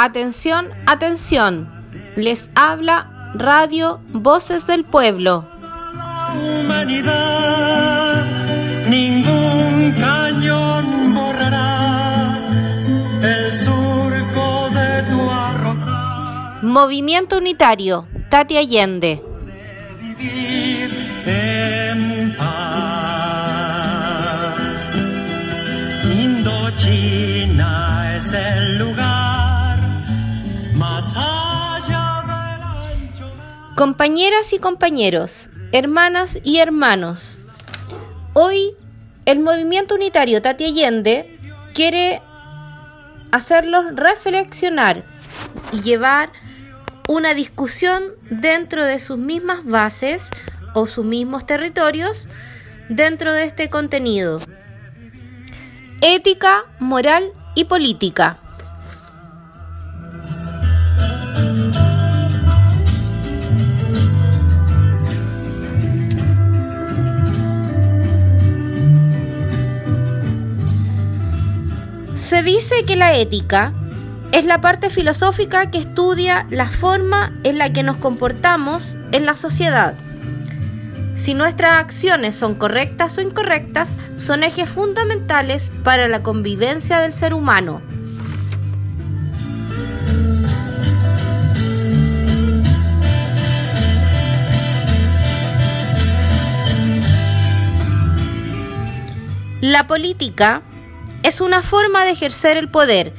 Atención, atención. Les habla Radio Voces del Pueblo. humanidad, ningún cañón borrará el surco de tu arrozal. Movimiento Unitario. Tati Allende. Vivir en paz. Indochina es el lugar Compañeras y compañeros, hermanas y hermanos, hoy el movimiento unitario Tati Allende quiere hacerlos reflexionar y llevar una discusión dentro de sus mismas bases o sus mismos territorios dentro de este contenido. Ética, moral y política. Se dice que la ética es la parte filosófica que estudia la forma en la que nos comportamos en la sociedad. Si nuestras acciones son correctas o incorrectas, son ejes fundamentales para la convivencia del ser humano. La política es una forma de ejercer el poder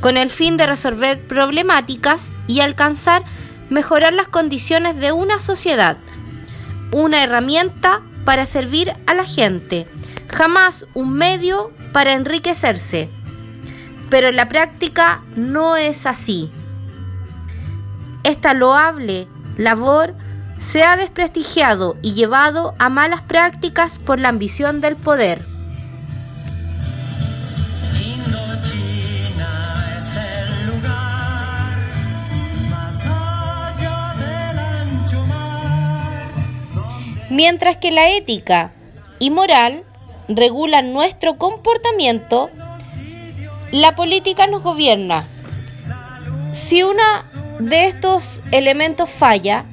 con el fin de resolver problemáticas y alcanzar mejorar las condiciones de una sociedad. Una herramienta para servir a la gente, jamás un medio para enriquecerse. Pero en la práctica no es así. Esta loable labor se ha desprestigiado y llevado a malas prácticas por la ambición del poder. Mientras que la ética y moral regulan nuestro comportamiento, la política nos gobierna. Si uno de estos elementos falla,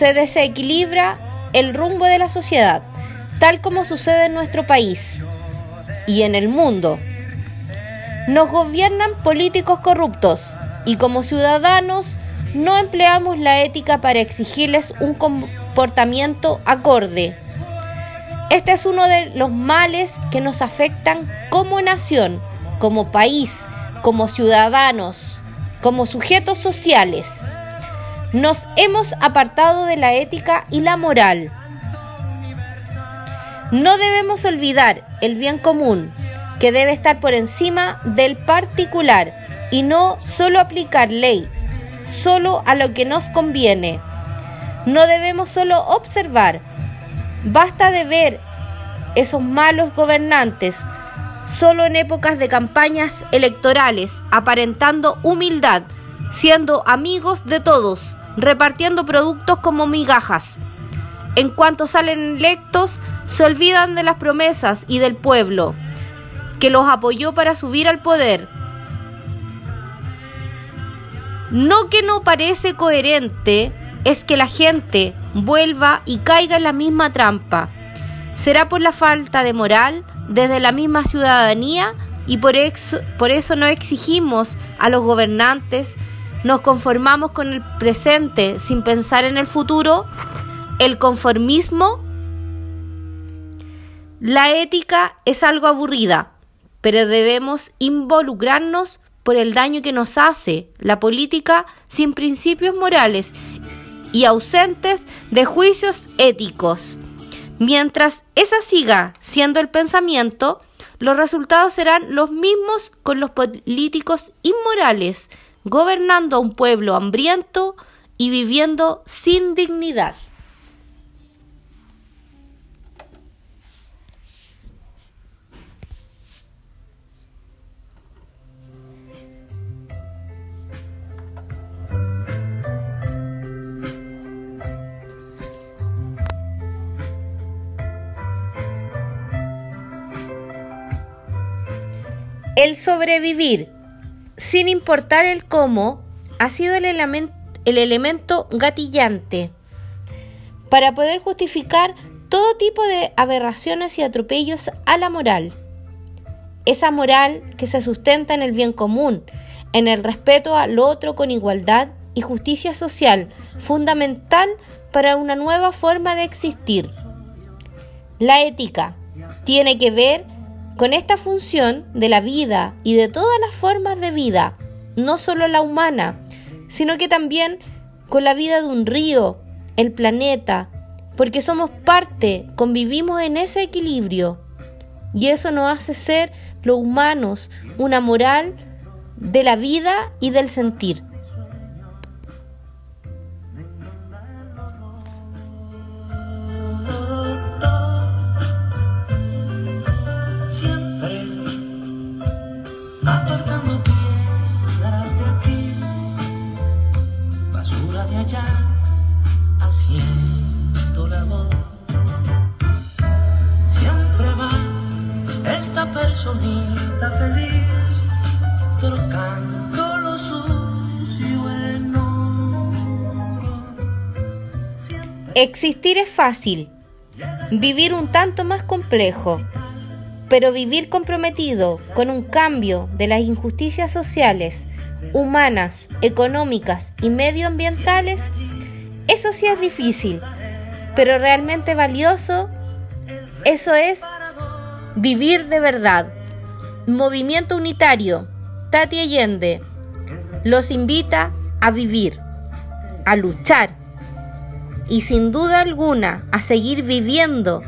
se desequilibra el rumbo de la sociedad, tal como sucede en nuestro país y en el mundo. Nos gobiernan políticos corruptos y como ciudadanos no empleamos la ética para exigirles un comportamiento acorde. Este es uno de los males que nos afectan como nación, como país, como ciudadanos, como sujetos sociales. Nos hemos apartado de la ética y la moral. No debemos olvidar el bien común, que debe estar por encima del particular y no solo aplicar ley, solo a lo que nos conviene. No debemos solo observar, basta de ver esos malos gobernantes solo en épocas de campañas electorales, aparentando humildad, siendo amigos de todos, repartiendo productos como migajas. En cuanto salen electos, se olvidan de las promesas y del pueblo, que los apoyó para subir al poder. No que no parece coherente es que la gente vuelva y caiga en la misma trampa. Será por la falta de moral desde la misma ciudadanía y por eso, por eso no exigimos a los gobernantes, nos conformamos con el presente sin pensar en el futuro, el conformismo. La ética es algo aburrida, pero debemos involucrarnos por el daño que nos hace la política sin principios morales y ausentes de juicios éticos. Mientras esa siga siendo el pensamiento, los resultados serán los mismos con los políticos inmorales, gobernando a un pueblo hambriento y viviendo sin dignidad. El sobrevivir sin importar el cómo, ha sido el, elemen- el elemento gatillante para poder justificar todo tipo de aberraciones y atropellos a la moral. Esa moral que se sustenta en el bien común, en el respeto al otro con igualdad y justicia social, fundamental para una nueva forma de existir. La ética tiene que ver con esta función de la vida y de todas las formas de vida, no solo la humana, sino que también con la vida de un río, el planeta, porque somos parte, convivimos en ese equilibrio. Y eso nos hace ser los humanos, una moral de la vida y del sentir. Existir es fácil, vivir un tanto más complejo, pero vivir comprometido con un cambio de las injusticias sociales, humanas, económicas y medioambientales, eso sí es difícil, pero realmente valioso, eso es vivir de verdad. Movimiento Unitario, Tati Allende, los invita a vivir, a luchar y sin duda alguna a seguir viviendo